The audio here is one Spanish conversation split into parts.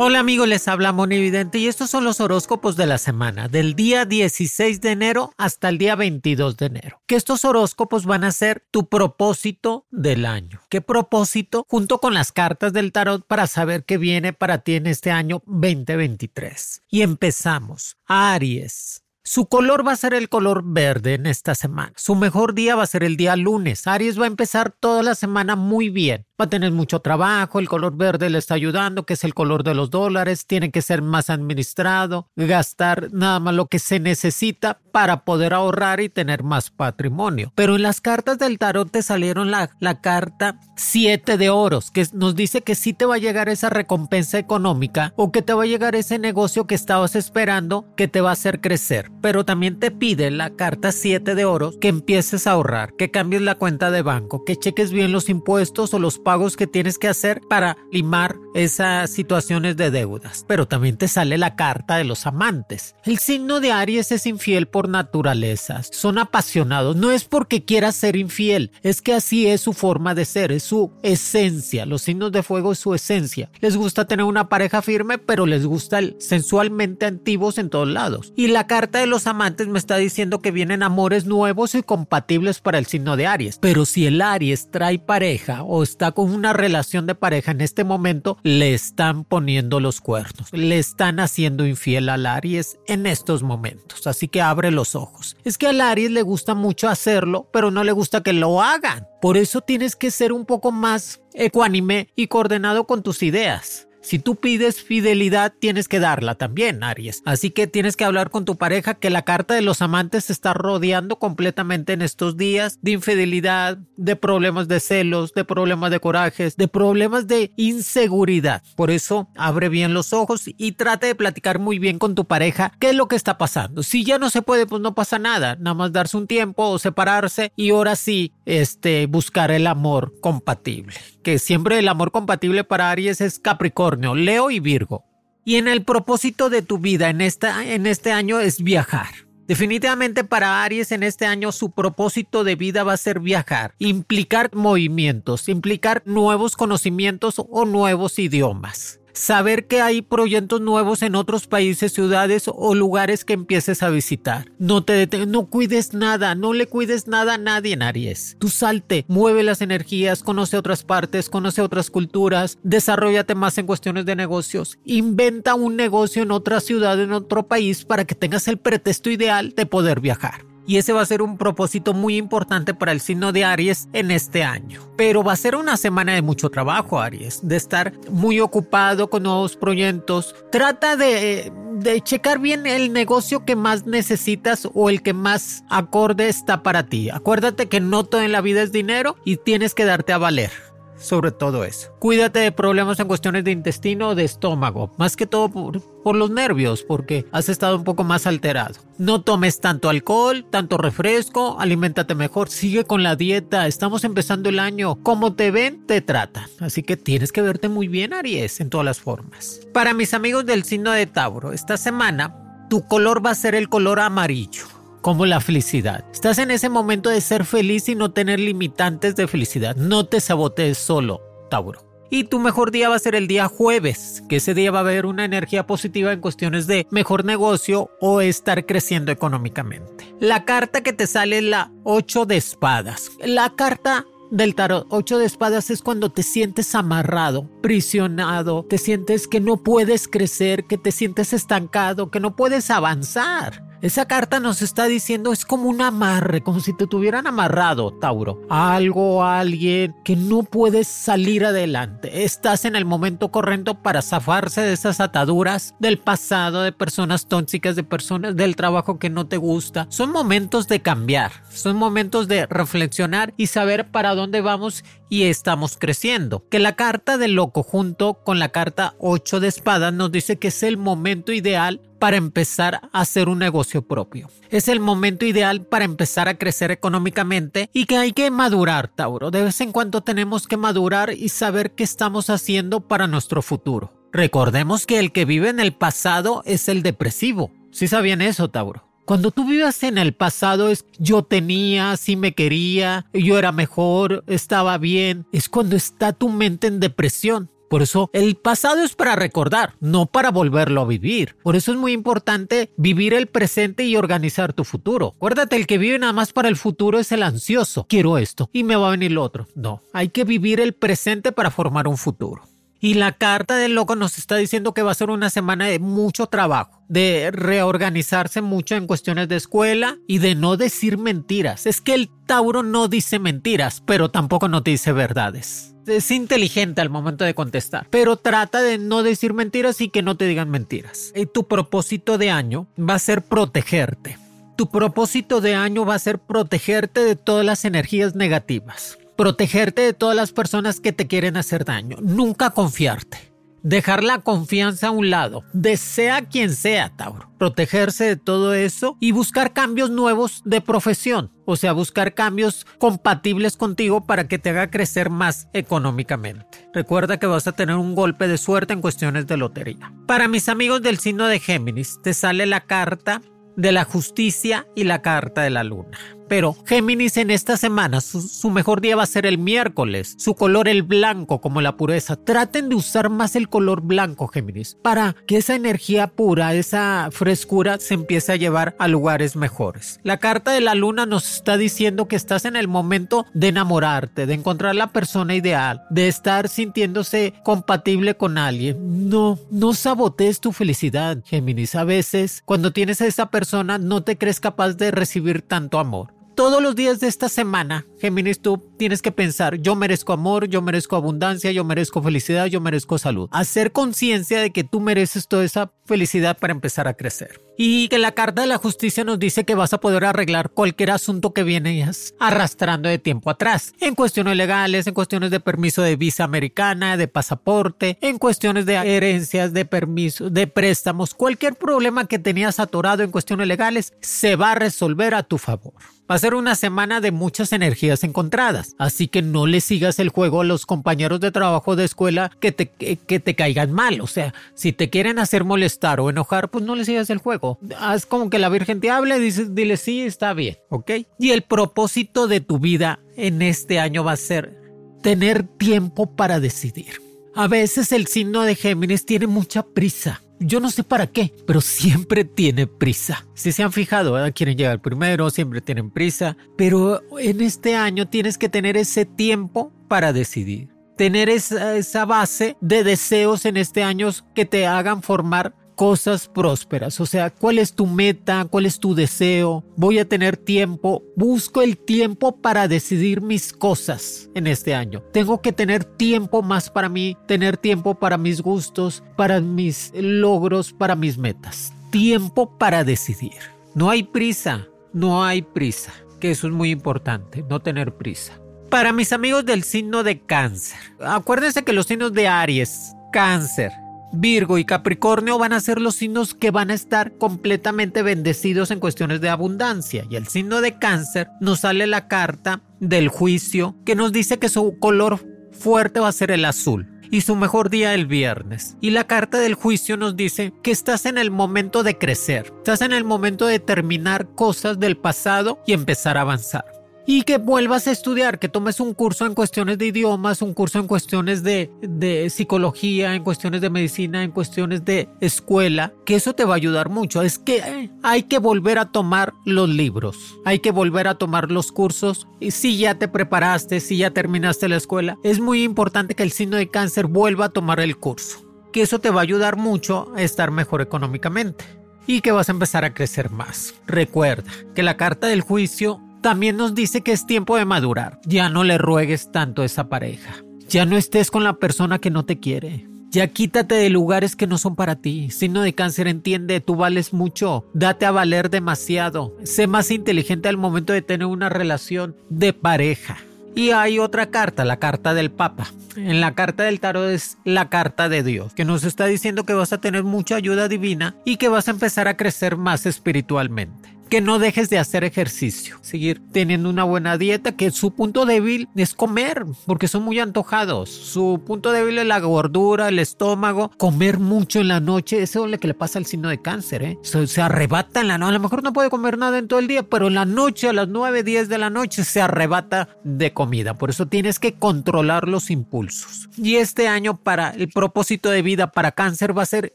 Hola amigos, les habla Monividente y estos son los horóscopos de la semana, del día 16 de enero hasta el día 22 de enero. Que estos horóscopos van a ser tu propósito del año. ¿Qué propósito? Junto con las cartas del tarot para saber qué viene para ti en este año 2023. Y empezamos. Aries. Su color va a ser el color verde en esta semana. Su mejor día va a ser el día lunes. Aries va a empezar toda la semana muy bien va a tener mucho trabajo, el color verde le está ayudando, que es el color de los dólares, tiene que ser más administrado, gastar nada más lo que se necesita para poder ahorrar y tener más patrimonio. Pero en las cartas del tarot te salieron la, la carta 7 de oros, que nos dice que sí te va a llegar esa recompensa económica o que te va a llegar ese negocio que estabas esperando que te va a hacer crecer. Pero también te pide la carta 7 de oros que empieces a ahorrar, que cambies la cuenta de banco, que cheques bien los impuestos o los pagos que tienes que hacer para limar esas situaciones de deudas. Pero también te sale la carta de los amantes. El signo de Aries es infiel por naturaleza. Son apasionados. No es porque quieras ser infiel, es que así es su forma de ser, es su esencia. Los signos de fuego es su esencia. Les gusta tener una pareja firme, pero les gusta el sensualmente antiguos en todos lados. Y la carta de los amantes me está diciendo que vienen amores nuevos y compatibles para el signo de Aries. Pero si el Aries trae pareja o está con una relación de pareja en este momento, le están poniendo los cuernos, le están haciendo infiel al Aries en estos momentos. Así que abre los ojos. Es que al Aries le gusta mucho hacerlo, pero no le gusta que lo hagan. Por eso tienes que ser un poco más ecuánime y coordenado con tus ideas. Si tú pides fidelidad, tienes que darla también, Aries. Así que tienes que hablar con tu pareja que la carta de los amantes se está rodeando completamente en estos días de infidelidad, de problemas de celos, de problemas de corajes, de problemas de inseguridad. Por eso, abre bien los ojos y trata de platicar muy bien con tu pareja qué es lo que está pasando. Si ya no se puede, pues no pasa nada. Nada más darse un tiempo o separarse y ahora sí, este, buscar el amor compatible. Que siempre el amor compatible para Aries es Capricornio. Leo y Virgo. Y en el propósito de tu vida en, esta, en este año es viajar. Definitivamente para Aries en este año su propósito de vida va a ser viajar, implicar movimientos, implicar nuevos conocimientos o nuevos idiomas saber que hay proyectos nuevos en otros países, ciudades o lugares que empieces a visitar. No te no cuides nada, no le cuides nada a nadie en Aries. Tú salte, mueve las energías, conoce otras partes, conoce otras culturas, desarrollate más en cuestiones de negocios, inventa un negocio en otra ciudad, en otro país para que tengas el pretexto ideal de poder viajar y ese va a ser un propósito muy importante para el signo de Aries en este año. Pero va a ser una semana de mucho trabajo, Aries, de estar muy ocupado con nuevos proyectos. Trata de, de checar bien el negocio que más necesitas o el que más acorde está para ti. Acuérdate que no todo en la vida es dinero y tienes que darte a valer sobre todo eso. Cuídate de problemas en cuestiones de intestino o de estómago, más que todo por, los nervios, porque has estado un poco más alterado. No tomes tanto alcohol, tanto refresco, aliméntate mejor, sigue con la dieta, estamos empezando el año, como te ven, te tratan. Así que tienes que verte muy bien, Aries, en todas las formas. Para mis amigos del signo de Tauro, esta semana tu color va a ser el color amarillo como la felicidad. Estás en ese momento de ser feliz y no tener limitantes de felicidad. No te sabotees solo, Tauro. Y tu mejor día va a ser el día jueves, que ese día va a haber una energía positiva en cuestiones de mejor negocio o estar creciendo económicamente. La carta que te sale es la 8 de espadas. La carta del tarot 8 de espadas es cuando te sientes amarrado, prisionado, te sientes que no puedes crecer, que te sientes estancado, que no puedes avanzar. Esa carta nos está diciendo es como un amarre, como si te tuvieran amarrado, Tauro. Algo, alguien que no puedes salir adelante. Estás en el momento correcto para zafarse de esas ataduras del pasado, de personas tóxicas, de personas del trabajo que no te gusta. Son momentos de cambiar, son momentos de reflexionar y saber para dónde vamos y estamos creciendo. Que la carta del loco junto con la carta 8 de espadas nos dice que es el momento ideal para empezar a hacer un negocio propio. Es el momento ideal para empezar a crecer económicamente y que hay que madurar, Tauro. De vez en cuando tenemos que madurar y saber qué estamos haciendo para nuestro futuro. Recordemos que el que vive en el pasado es el depresivo. ¿Sí sabían eso, Tauro? Cuando tú vives en el pasado es yo tenía, sí me quería, yo era mejor, estaba bien. Es cuando está tu mente en depresión. Por eso el pasado es para recordar, no para volverlo a vivir. Por eso es muy importante vivir el presente y organizar tu futuro. Acuérdate, el que vive nada más para el futuro es el ansioso. Quiero esto y me va a venir lo otro. No, hay que vivir el presente para formar un futuro. Y la carta del loco nos está diciendo que va a ser una semana de mucho trabajo, de reorganizarse mucho en cuestiones de escuela y de no decir mentiras. Es que el Tauro no dice mentiras, pero tampoco no te dice verdades. Es inteligente al momento de contestar, pero trata de no decir mentiras y que no te digan mentiras. Y tu propósito de año va a ser protegerte. Tu propósito de año va a ser protegerte de todas las energías negativas protegerte de todas las personas que te quieren hacer daño, nunca confiarte. Dejar la confianza a un lado, desea quien sea, Tauro. Protegerse de todo eso y buscar cambios nuevos de profesión. O sea, buscar cambios compatibles contigo para que te haga crecer más económicamente. Recuerda que vas a tener un golpe de suerte en cuestiones de lotería. Para mis amigos del signo de Géminis, te sale la carta de la justicia y la carta de la luna. Pero Géminis en esta semana, su, mejor día va a ser el miércoles. Su color el blanco como la pureza. Traten de usar más el color blanco, Géminis, para que esa energía pura, esa frescura se empiece a llevar a lugares mejores. La carta de la luna nos está diciendo que estás en el momento de enamorarte, de encontrar la persona ideal, de estar sintiéndose compatible con alguien. No, no sabotees tu felicidad, Géminis. A veces, cuando tienes a esa persona, no te crees capaz de recibir tanto amor todos los días de esta semana, Géminis, tú tienes que pensar, yo merezco amor, yo merezco abundancia, yo merezco felicidad, yo merezco salud. Hacer conciencia de que tú mereces toda esa felicidad para empezar a crecer. Y que la carta de la justicia nos dice que vas a poder arreglar cualquier asunto que vienes arrastrando de tiempo atrás. En cuestiones legales, en cuestiones de permiso de visa americana, de pasaporte, en cuestiones de herencias, de permisos, de préstamos, cualquier problema que tenías atorado en cuestiones legales se va a resolver a tu favor. Va a ser una semana de muchas energías encontradas, así que no le sigas el juego a los compañeros de trabajo de escuela que te, que, te caigan mal. O sea, si te quieren hacer molestar o enojar, pues no le sigas el juego. Haz como que la Virgen te hable, dile sí, está bien, ¿ok? Y el propósito de tu vida en este año va a ser tener tiempo para decidir. A veces el signo de Géminis tiene mucha prisa yo no sé para qué, pero siempre tiene prisa. Si se han fijado, quieren llegar primero, siempre tienen prisa, pero en este año tienes que tener ese tiempo para decidir. Tener esa, esa base de deseos en este año que te hagan formar cosas prósperas. O sea, ¿cuál es tu meta? ¿Cuál es tu deseo? Voy a tener tiempo. Busco el tiempo para decidir mis cosas en este año. Tengo que tener tiempo más para mí, tener tiempo para mis gustos, para mis logros, para mis metas. Tiempo para decidir. No hay prisa, no hay prisa, que eso es muy importante, no tener prisa. Para mis amigos del signo de cáncer, acuérdense que los signos de Aries, cáncer, Virgo y Capricornio van a ser los signos que van a estar completamente bendecidos en cuestiones de abundancia. Y el signo de cáncer nos sale la carta del juicio que nos dice que su color fuerte va a ser el azul y su mejor día el viernes. Y la carta del juicio nos dice que estás en el momento de crecer, estás en el momento de terminar cosas del pasado y empezar a avanzar y que vuelvas a estudiar, que tomes un curso en cuestiones de idiomas, un curso en cuestiones de, de, psicología, en cuestiones de medicina, en cuestiones de escuela, que eso te va a ayudar mucho. Es que hay que volver a tomar los libros, hay que volver a tomar los cursos. Y si ya te preparaste, si ya terminaste la escuela, es muy importante que el signo de cáncer vuelva a tomar el curso, que eso te va a ayudar mucho a estar mejor económicamente. y que vas a empezar a crecer más. Recuerda que la carta del juicio también nos dice que es tiempo de madurar. Ya no le ruegues tanto a esa pareja. Ya no estés con la persona que no te quiere. Ya quítate de lugares que no son para ti. Signo de cáncer entiende, tú vales mucho. Date a valer demasiado. Sé más inteligente al momento de tener una relación de pareja. Y hay otra carta, la carta del Papa. En la carta del tarot es la carta de Dios, que nos está diciendo que vas a tener mucha ayuda divina y que vas a empezar a crecer más espiritualmente que no dejes de hacer ejercicio, seguir teniendo una buena dieta, que su punto débil es comer, porque son muy antojados. Su punto débil es la gordura, el estómago, comer mucho en la noche, eso es lo que le pasa al signo de cáncer, ¿eh? Se, arrebata en la noche, a lo mejor no puede comer nada en todo el día, pero en la noche, a las 9, 10 de la noche, se arrebata de comida. Por eso tienes que controlar los impulsos. Y este año para el propósito de vida para cáncer va a ser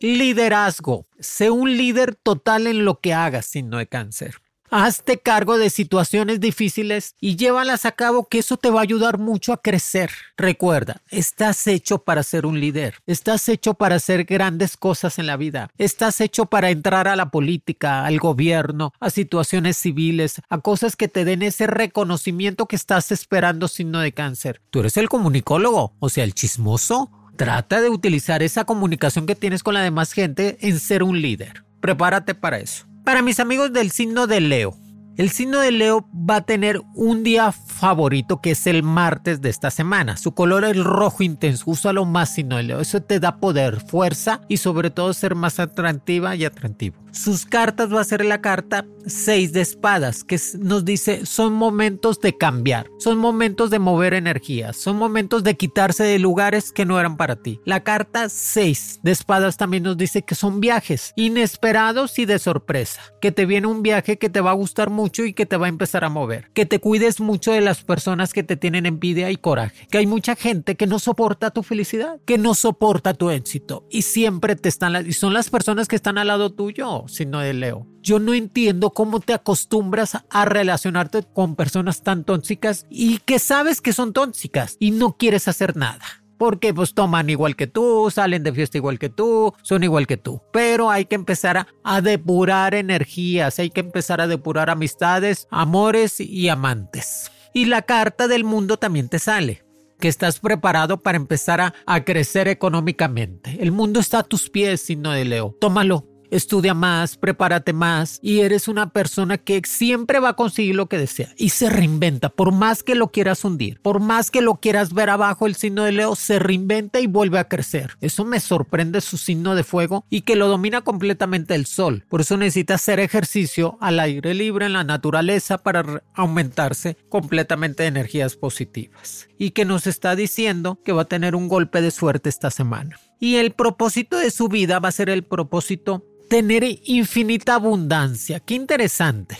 liderazgo. Sé un líder total en lo que hagas, signo de cáncer. Hazte cargo de situaciones difíciles y llévalas a cabo que eso te va a ayudar mucho a crecer. Recuerda, estás hecho para ser un líder, estás hecho para hacer grandes cosas en la vida, estás hecho para entrar a la política, al gobierno, a situaciones civiles, a cosas que te den ese reconocimiento que estás esperando signo de cáncer. Tú eres el comunicólogo, o sea, el chismoso. Trata de utilizar esa comunicación que tienes con la demás gente en ser un líder. Prepárate para eso. Para mis amigos del signo de Leo, el signo de Leo va a tener un día favorito que es el martes de esta semana. Su color es rojo intenso. Úsalo más signo de Leo. Eso te da poder, fuerza y sobre todo ser más atractiva y atractivo. Sus cartas va a ser la carta 6 de espadas, que nos dice son momentos de cambiar, son momentos de mover energías, son momentos de quitarse de lugares que no eran para ti. La carta 6 de espadas también nos dice que son viajes inesperados y de sorpresa, que te viene un viaje que te va a gustar mucho y que te va a empezar a mover, que te cuides mucho de las personas que te tienen envidia y coraje, que hay mucha gente que no soporta tu felicidad, que no soporta tu éxito. Y siempre te están y son las personas que están al lado tuyo sino de Leo. Yo no entiendo cómo te acostumbras a relacionarte con personas tan tóxicas y que sabes que son tóxicas y no quieres hacer nada porque pues toman igual que tú, salen de fiesta igual que tú, son igual que tú. Pero hay que empezar a, depurar energías, hay que empezar a depurar amistades, amores y amantes. Y la carta del mundo también te sale que estás preparado para empezar a, a crecer económicamente. El mundo está a tus pies, signo de Leo. Tómalo, estudia más, prepárate más y eres una persona que siempre va a conseguir lo que desea y se reinventa, por más que lo quieras hundir, por más que lo quieras ver abajo, el signo de Leo se reinventa y vuelve a crecer. Eso me sorprende su signo de fuego y que lo domina completamente el sol. Por eso necesita hacer ejercicio al aire libre en la naturaleza para aumentarse completamente de energías positivas. Y que nos está diciendo que va a tener un golpe de suerte esta semana. Y el propósito de su vida va a ser el propósito tener infinita abundancia. Qué interesante.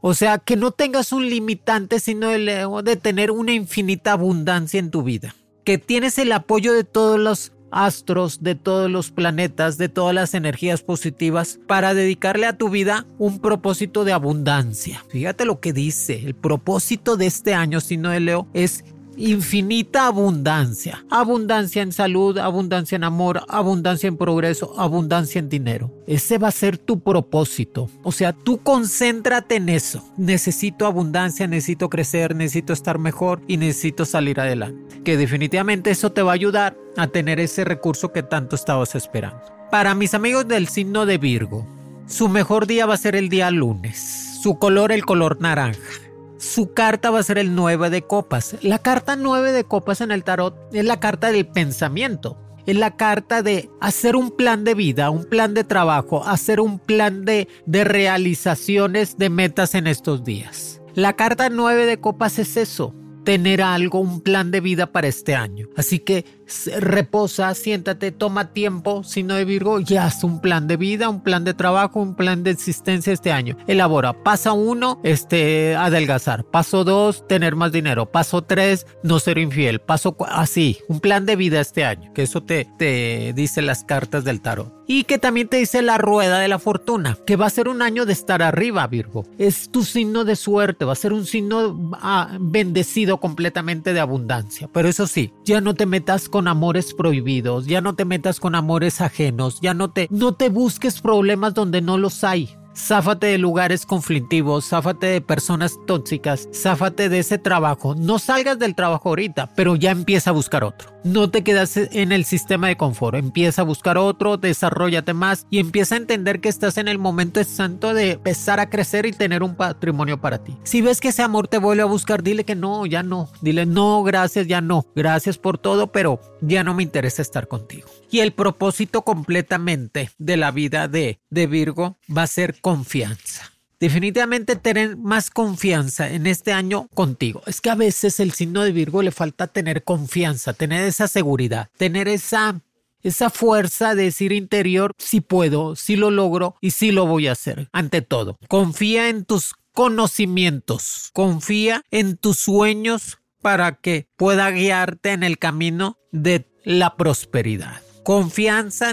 O sea, que no tengas un limitante, sino el de tener una infinita abundancia en tu vida. Que tienes el apoyo de todos los astros, de todos los planetas, de todas las energías positivas para dedicarle a tu vida un propósito de abundancia. Fíjate lo que dice, el propósito de este año, sino de Leo, es infinita abundancia. Abundancia en salud, abundancia en amor, abundancia en progreso, abundancia en dinero. Ese va a ser tu propósito. O sea, tú concéntrate en eso. Necesito abundancia, necesito crecer, necesito estar mejor y necesito salir adelante. Que definitivamente eso te va a ayudar a tener ese recurso que tanto estabas esperando. Para mis amigos del signo de Virgo, su mejor día va a ser el día lunes. Su color el color naranja su carta va a ser el 9 de copas. La carta 9 de copas en el tarot es la carta del pensamiento. Es la carta de hacer un plan de vida, un plan de trabajo, hacer un plan de, de realizaciones de metas en estos días. La carta 9 de copas es eso, tener algo, un plan de vida para este año. Así que reposa, siéntate, toma tiempo, no de Virgo, y haz un plan de vida, un plan de trabajo, un plan de existencia este año. Elabora. Paso uno, este, adelgazar. Paso dos, tener más dinero. Paso tres, no ser infiel. Paso así, un plan de vida este año. Que eso te, te dice las cartas del tarot. Y que también te dice la rueda de la fortuna, que va a ser un año de estar arriba, Virgo. Es tu signo de suerte, va a ser un signo ah, bendecido completamente de abundancia. Pero eso sí, ya no te metas con amores prohibidos, ya no te metas con amores ajenos, ya no te, no te busques problemas donde no los hay. Záfate de lugares conflictivos, záfate de personas tóxicas, záfate de ese trabajo. No salgas del trabajo ahorita, pero ya empieza a buscar otro. No te quedas en el sistema de confort, empieza a buscar otro, desarrollate más y empieza a entender que estás en el momento exacto de empezar a crecer y tener un patrimonio para ti. Si ves que ese amor te vuelve a buscar, dile que no, ya no. Dile no, gracias, ya no. Gracias por todo, pero ya no me interesa estar contigo. Y el propósito completamente de la vida de, de Virgo va a ser confianza. Definitivamente tener más confianza en este año contigo. Es que a veces el signo de Virgo le falta tener confianza, tener esa seguridad, tener esa esa fuerza de decir interior, si puedo, si lo logro y si lo voy a hacer. Ante todo, confía en tus conocimientos, confía en tus sueños para que pueda guiarte en el camino de la prosperidad. Confianza.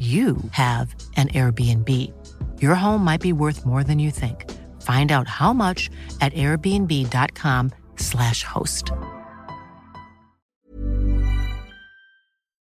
you have an Airbnb. Your home might be worth more than you think. Find out how much at airbnb.com/slash host.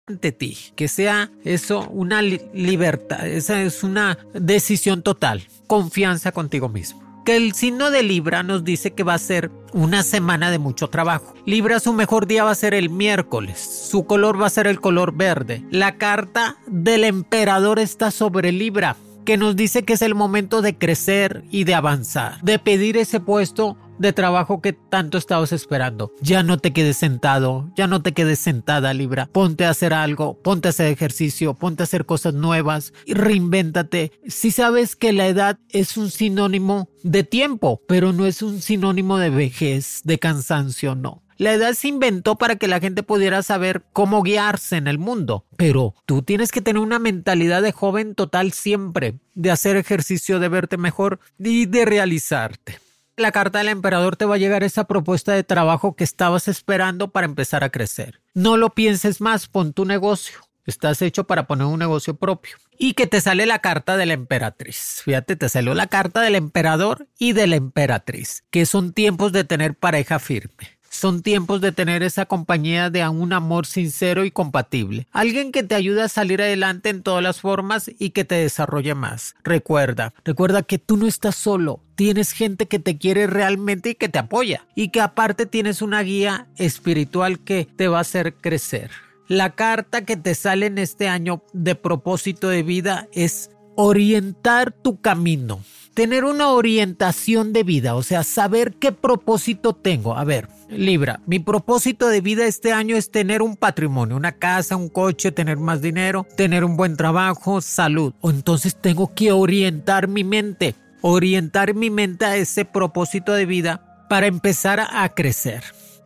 Ante ti, que sea eso una li libertad, esa es una decisión total, confianza contigo mismo. Que el signo de Libra nos dice que va a ser una semana de mucho trabajo. Libra su mejor día va a ser el miércoles. Su color va a ser el color verde. La carta del emperador está sobre Libra que nos dice que es el momento de crecer y de avanzar, de pedir ese puesto de trabajo que tanto estabas esperando. Ya no te quedes sentado, ya no te quedes sentada, Libra. Ponte a hacer algo, ponte a hacer ejercicio, ponte a hacer cosas nuevas reinvéntate. Si sabes que la edad es un sinónimo de tiempo, pero no es un sinónimo de vejez, de cansancio, no. La edad se inventó para que la gente pudiera saber cómo guiarse en el mundo, pero tú tienes que tener una mentalidad de joven total siempre, de hacer ejercicio, de verte mejor y de realizarte. La carta del emperador te va a llegar esa propuesta de trabajo que estabas esperando para empezar a crecer. No lo pienses más, pon tu negocio. Estás hecho para poner un negocio propio. Y que te sale la carta de la emperatriz. Fíjate, te salió la carta del emperador y de la emperatriz, que son tiempos de tener pareja firme. Son tiempos de tener esa compañía de un amor sincero y compatible. Alguien que te ayude a salir adelante en todas las formas y que te desarrolle más. Recuerda, recuerda que tú no estás solo. Tienes gente que te quiere realmente y que te apoya. Y que aparte tienes una guía espiritual que te va a hacer crecer. La carta que te sale en este año de propósito de vida es orientar tu camino tener una orientación de vida, o sea, saber qué propósito tengo. A ver, Libra, mi propósito de vida este año es tener un patrimonio, una casa, un coche, tener más dinero, tener un buen trabajo, salud. Entonces tengo que orientar mi mente, orientar mi mente a ese propósito de vida para empezar a crecer,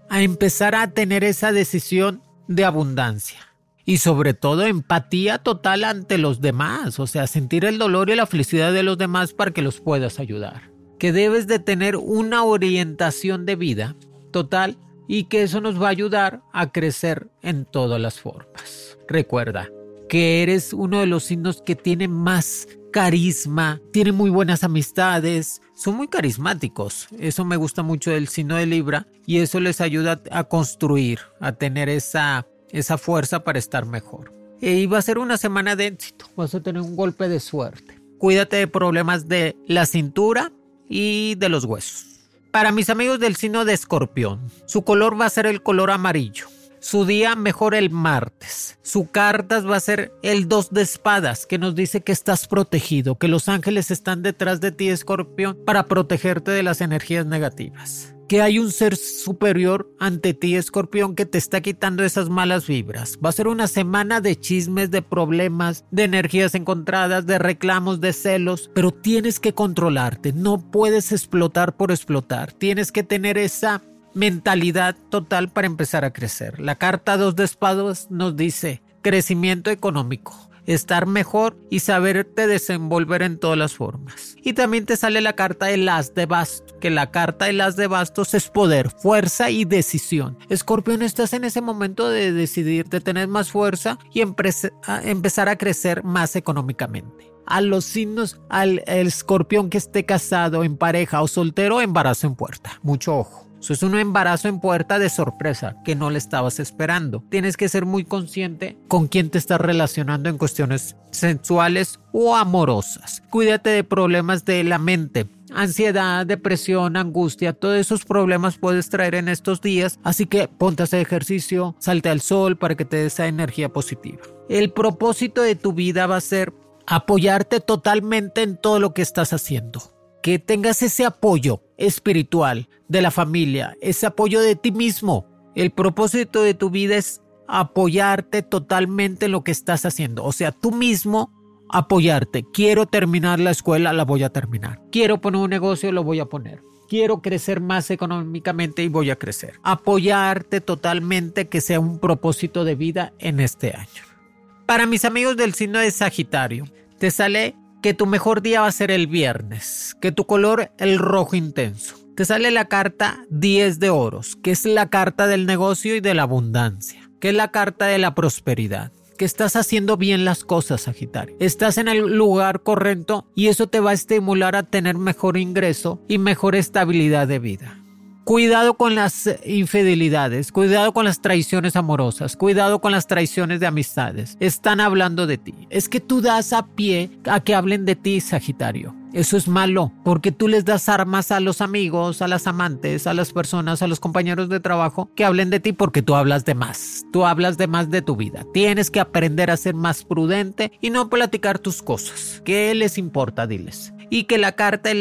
a empezar a tener esa decisión de abundancia y sobre todo empatía total ante los demás, o sea, sentir el dolor y la felicidad de los demás para que los puedas ayudar. Que debes de tener una orientación de vida total y que eso nos va a ayudar a crecer en todas las formas. Recuerda que eres uno de los signos que tiene más carisma, tiene muy buenas amistades, son muy carismáticos. Eso me gusta mucho del signo de Libra y eso les ayuda a construir, a tener esa, esa fuerza para estar mejor. Y va a ser una semana de éxito, vas a tener un golpe de suerte. Cuídate de problemas de la cintura y de los huesos. Para mis amigos del signo de Escorpión, su color va a ser el color amarillo. Su día mejor el martes. Su cartas va a ser el 2 de espadas, que nos dice que estás protegido, que los ángeles están detrás de ti, escorpión, para protegerte de las energías negativas. Que hay un ser superior ante ti, escorpión, que te está quitando esas malas vibras. Va a ser una semana de chismes, de problemas, de energías encontradas, de reclamos, de celos, pero tienes que controlarte. No puedes explotar por explotar. Tienes que tener esa mentalidad total para empezar a crecer. La carta 2 de espadas nos dice crecimiento económico, estar mejor y saberte desenvolver en todas las formas. Y también te sale la carta de las de bastos, que la carta de las de bastos es poder, fuerza y decisión. Escorpión, estás en ese momento de decidir, de tener más fuerza y empezar a crecer más económicamente a los signos, al escorpión que esté casado, en pareja o soltero, embarazo en puerta. Mucho ojo. Eso es un embarazo en puerta de sorpresa que no le estabas esperando. Tienes que ser muy consciente con quién te estás relacionando en cuestiones sensuales o amorosas. Cuídate de problemas de la mente. Ansiedad, depresión, angustia, todos esos problemas puedes traer en estos días, así que ponte a hacer ejercicio, salte al sol para que te dé esa energía positiva. El propósito de tu vida va a ser apoyarte totalmente en todo lo que estás haciendo que tengas ese apoyo espiritual de la familia, ese apoyo de ti mismo. El propósito de tu vida es apoyarte totalmente en lo que estás haciendo. O sea, tú mismo apoyarte. Quiero terminar la escuela, la voy a terminar. Quiero poner un negocio, lo voy a poner. Quiero crecer más económicamente y voy a crecer. Apoyarte totalmente que sea un propósito de vida en este año. Para mis amigos del signo de Sagitario, te sale que tu mejor día va a ser el viernes, que tu color el rojo intenso. Te sale la carta 10 de oros, que es la carta del negocio y de la abundancia, que es la carta de la prosperidad que estás haciendo bien las cosas, Sagitario. Estás en el lugar correcto y eso te va a estimular a tener mejor ingreso y mejor estabilidad de vida. Cuidado con las infidelidades, cuidado con las traiciones amorosas, cuidado con las traiciones de amistades. Están hablando de ti. Es que tú das a pie a que hablen de ti, Sagitario. Eso es malo, porque tú les das armas a los amigos, a las amantes, a las personas, a los compañeros de trabajo que hablen de ti porque tú hablas de más. Tú hablas de más de tu vida. Tienes que aprender a ser más prudente y no platicar tus cosas. ¿Qué les importa? Diles y que la carta,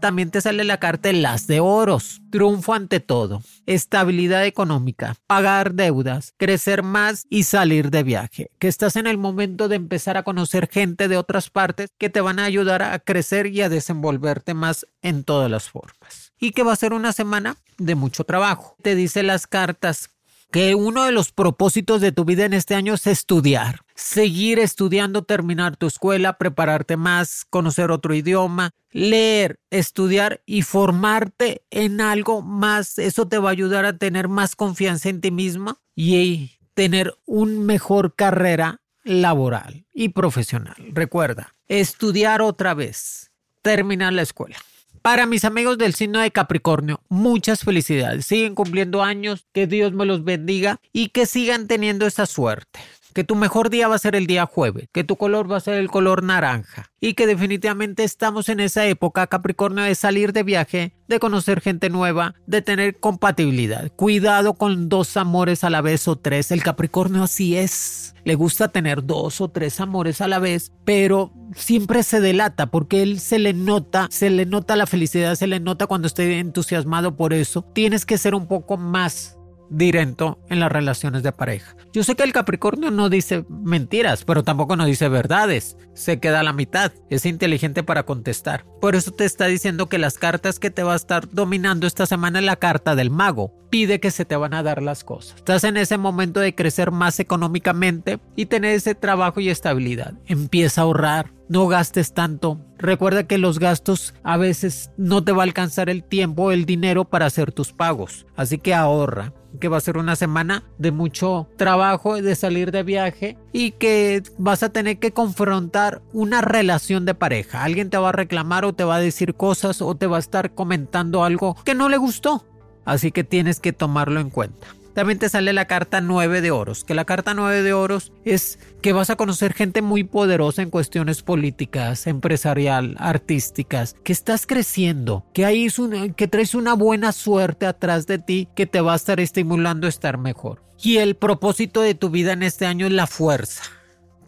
también te sale la carta de las de oros, triunfo ante todo, estabilidad económica, pagar deudas, crecer más y salir de viaje, que estás en el momento de empezar a conocer gente de otras partes que te van a ayudar a crecer y a desenvolverte más en todas las formas. Y que va a ser una semana de mucho trabajo. Te dice las cartas que uno de los propósitos de tu vida en este año es estudiar, seguir estudiando, terminar tu escuela, prepararte más, conocer otro idioma, leer, estudiar y formarte en algo más. Eso te va a ayudar a tener más confianza en ti misma y tener una mejor carrera laboral y profesional. Recuerda, estudiar otra vez, terminar la escuela. Para mis amigos del signo de Capricornio, muchas felicidades. Siguen cumpliendo años, que Dios me los bendiga y que sigan teniendo esa suerte que tu mejor día va a ser el día jueves, que tu color va a ser el color naranja y que definitivamente estamos en esa época Capricornio de salir de viaje, de conocer gente nueva, de tener compatibilidad. Cuidado con dos amores a la vez o tres. El Capricornio así es. Le gusta tener dos o tres amores a la vez, pero siempre se delata porque él se le nota, se le nota la felicidad, se le nota cuando esté entusiasmado por eso. Tienes que ser un poco más directo en las relaciones de pareja. Yo sé que el Capricornio no dice mentiras, pero tampoco no dice verdades. Se queda a la mitad. Es inteligente para contestar. Por eso te está diciendo que las cartas que te va a estar dominando esta semana es la carta del mago. Pide que se te van a dar las cosas. Estás en ese momento de crecer más económicamente y tener ese trabajo y estabilidad. Empieza a ahorrar no gastes tanto. Recuerda que los gastos a veces no te va a alcanzar el tiempo o el dinero para hacer tus pagos. Así que ahorra que va a ser una semana de mucho trabajo, de salir de viaje y que vas a tener que confrontar una relación de pareja. Alguien te va a reclamar o te va a decir cosas o te va a estar comentando algo que no le gustó. Así que tienes que tomarlo en cuenta. También te sale la carta 9 de oros, que la carta 9 de oros es que vas a conocer gente muy poderosa en cuestiones políticas, empresarial, artísticas, que estás creciendo, que, hay que traes una buena suerte atrás de ti que te va a estar estimulando a estar mejor. Y el propósito de tu vida en este año es la fuerza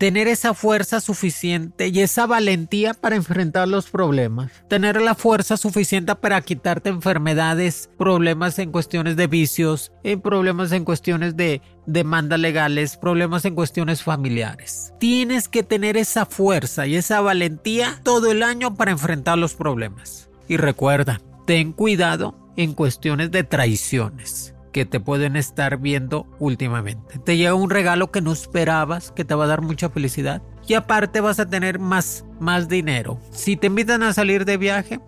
tener esa fuerza suficiente y esa valentía para enfrentar los problemas, tener la fuerza suficiente para quitarte enfermedades, problemas en cuestiones de vicios, eh, problemas en cuestiones de demandas legales, problemas en cuestiones familiares. Tienes que tener esa fuerza y esa valentía todo el año para enfrentar los problemas. Y recuerda, ten cuidado en cuestiones de traiciones que te pueden estar viendo últimamente. Te llega un regalo que no esperabas, que te va a dar mucha felicidad. Y aparte vas a tener más, más dinero. Si te invitan a salir de viaje,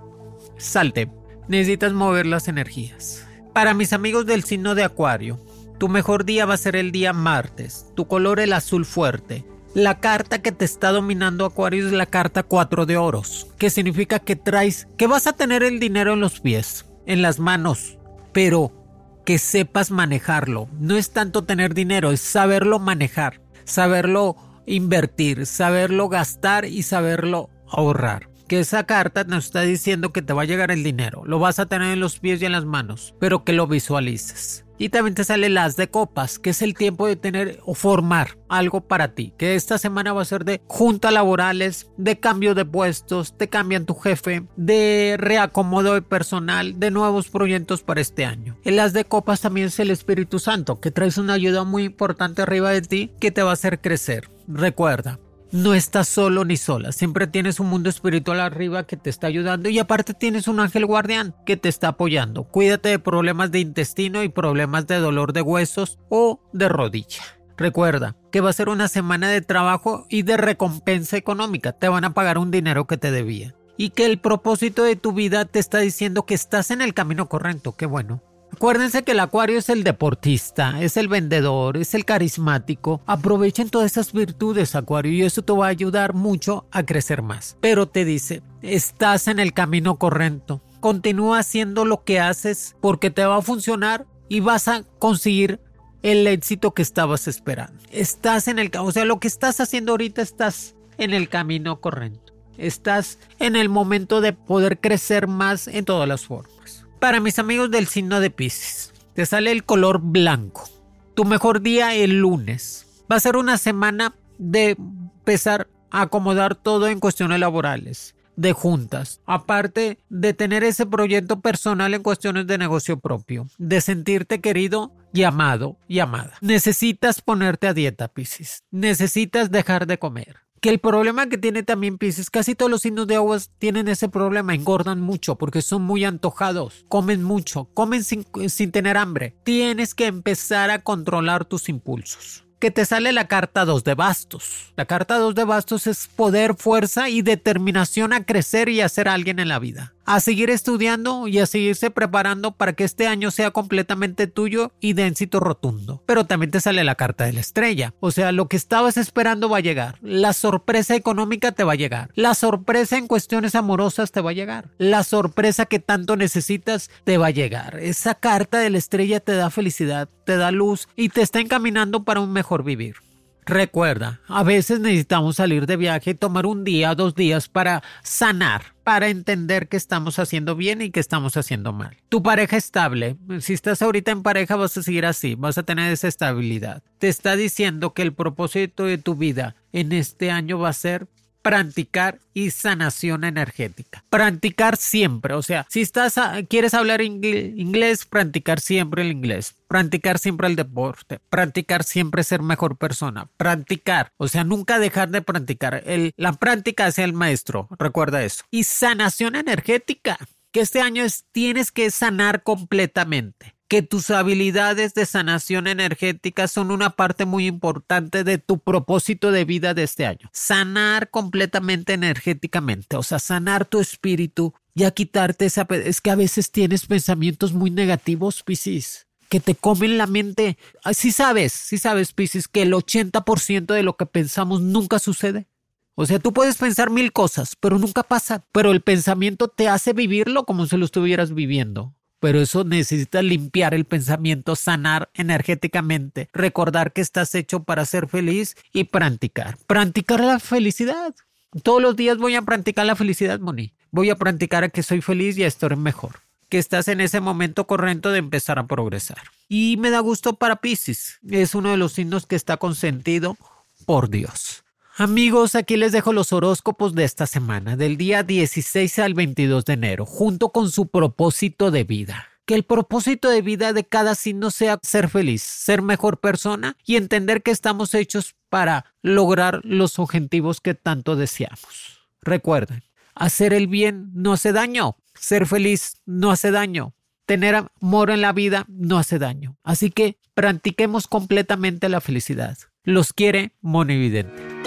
salte. Necesitas mover las energías. Para mis amigos del signo de Acuario, tu mejor día va a ser el día martes. Tu color el azul fuerte. La carta que te está dominando Acuario es la carta 4 de oros, que significa que traes, que vas a tener el dinero en los pies, en las manos, pero que sepas manejarlo. No es tanto tener dinero, es saberlo manejar, saberlo invertir, saberlo gastar y saberlo ahorrar. Que esa carta nos está diciendo que te va a llegar el dinero, lo vas a tener en los pies y en las manos, pero que lo visualices. Y también te sale las de copas, que es el tiempo de tener o formar algo para ti. Que esta semana va a ser de juntas laborales, de cambio de puestos, te cambian tu jefe, de reacomodo de personal, de nuevos proyectos para este año. En las de copas también es el Espíritu Santo, que traes una ayuda muy importante arriba de ti que te va a hacer crecer. Recuerda, no estás solo ni sola, siempre tienes un mundo espiritual arriba que te está ayudando y aparte tienes un ángel guardián que te está apoyando. Cuídate de problemas de intestino y problemas de dolor de huesos o de rodilla. Recuerda que va a ser una semana de trabajo y de recompensa económica, te van a pagar un dinero que te debía. Y que el propósito de tu vida te está diciendo que estás en el camino correcto, qué bueno. Acuérdense que el acuario es el deportista, es el vendedor, es el carismático. Aprovechen todas esas virtudes, acuario, y eso te va a ayudar mucho a crecer más. Pero te dice, estás en el camino correcto. Continúa haciendo lo que haces porque te va a funcionar y vas a conseguir el éxito que estabas esperando. Estás en el, o sea, lo que estás haciendo ahorita estás en el camino correcto. Estás en el momento de poder crecer más en todas las formas. Para mis amigos del signo de Pisces, te sale el color blanco. Tu mejor día el lunes. Va a ser una semana de empezar a acomodar todo en cuestiones laborales, de juntas, aparte de tener ese proyecto personal en cuestiones de negocio propio, de sentirte querido y amado y amada. Necesitas ponerte a dieta, Pisces. Necesitas dejar de comer que el problema que tiene también Pisces, casi todos los signos de aguas tienen ese problema, engordan mucho porque son muy antojados, comen mucho, comen sin, sin tener hambre. Tienes que empezar a controlar tus impulsos que te sale la carta 2 de bastos. La carta 2 de bastos es poder, fuerza y determinación a crecer y a ser alguien en la vida a seguir estudiando y a seguirse preparando para que este año sea completamente tuyo y de éxito rotundo. Pero también te sale la carta de la estrella, o sea, lo que estabas esperando va a llegar, la sorpresa económica te va a llegar, la sorpresa en cuestiones amorosas te va a llegar, la sorpresa que tanto necesitas te va a llegar. Esa carta de la estrella te da felicidad, te da luz y te está encaminando para un mejor vivir. Recuerda, a veces necesitamos salir de viaje y tomar un día, dos días para sanar, para entender que estamos haciendo bien y que estamos haciendo mal. Tu pareja estable, si estás ahorita en pareja vas a seguir así, vas a tener esa estabilidad. Te está diciendo que el propósito de tu vida en este año va a ser practicar y sanación energética. Practicar siempre, o sea, si estás quieres hablar inglés, practicar siempre el inglés, practicar siempre el deporte, practicar siempre ser mejor persona, practicar, o sea, nunca dejar de practicar. La práctica hacia el maestro, recuerda eso. Y sanación energética, que este año es, tienes que sanar completamente que tus habilidades de sanación energética son una parte muy importante de tu propósito de vida de este año. Sanar completamente energéticamente, o sea, sanar tu espíritu, ya quitarte esa... Es que a veces tienes pensamientos muy negativos, Piscis, que te comen la mente. Sí sabes, sí sabes, Piscis, que el 80% de lo que pensamos nunca sucede. O sea, tú puedes pensar mil cosas, pero nunca pasa. Pero el pensamiento te hace vivirlo como si lo estuvieras viviendo. Pero eso necesita limpiar el pensamiento, sanar energéticamente, recordar que estás hecho para ser feliz y practicar. Practicar la felicidad. Todos los días voy a practicar la felicidad, Moni. Voy a practicar a que soy feliz y a estar mejor. Que estás en ese momento correcto de empezar a progresar. Y me da gusto para Pisces. Es uno de los signos que está consentido por Dios. Amigos, aquí les dejo los horóscopos de esta semana, del día 16 al 22 de enero, junto con su propósito de vida. Que el propósito de vida de cada signo sea ser feliz, ser mejor persona y entender que estamos hechos para lograr los objetivos que tanto deseamos. Recuerden, hacer el bien no hace daño, ser feliz no hace daño, tener amor en la vida no hace daño. Así que practiquemos completamente la felicidad. Los quiere Monividente.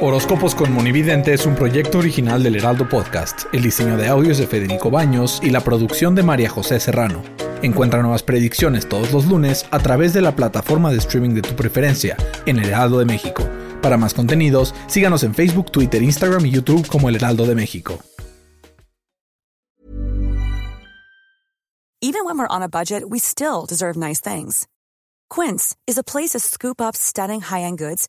Horóscopos con Monividente es un proyecto original del Heraldo Podcast. El diseño de audios de Federico Baños y la producción de María José Serrano. Encuentra nuevas predicciones todos los lunes a través de la plataforma de streaming de tu preferencia en El Heraldo de México. Para más contenidos, síganos en Facebook, Twitter, Instagram y YouTube como El Heraldo de México. Even when we're on a budget, we still deserve nice things. Quince is a place to scoop up stunning high-end goods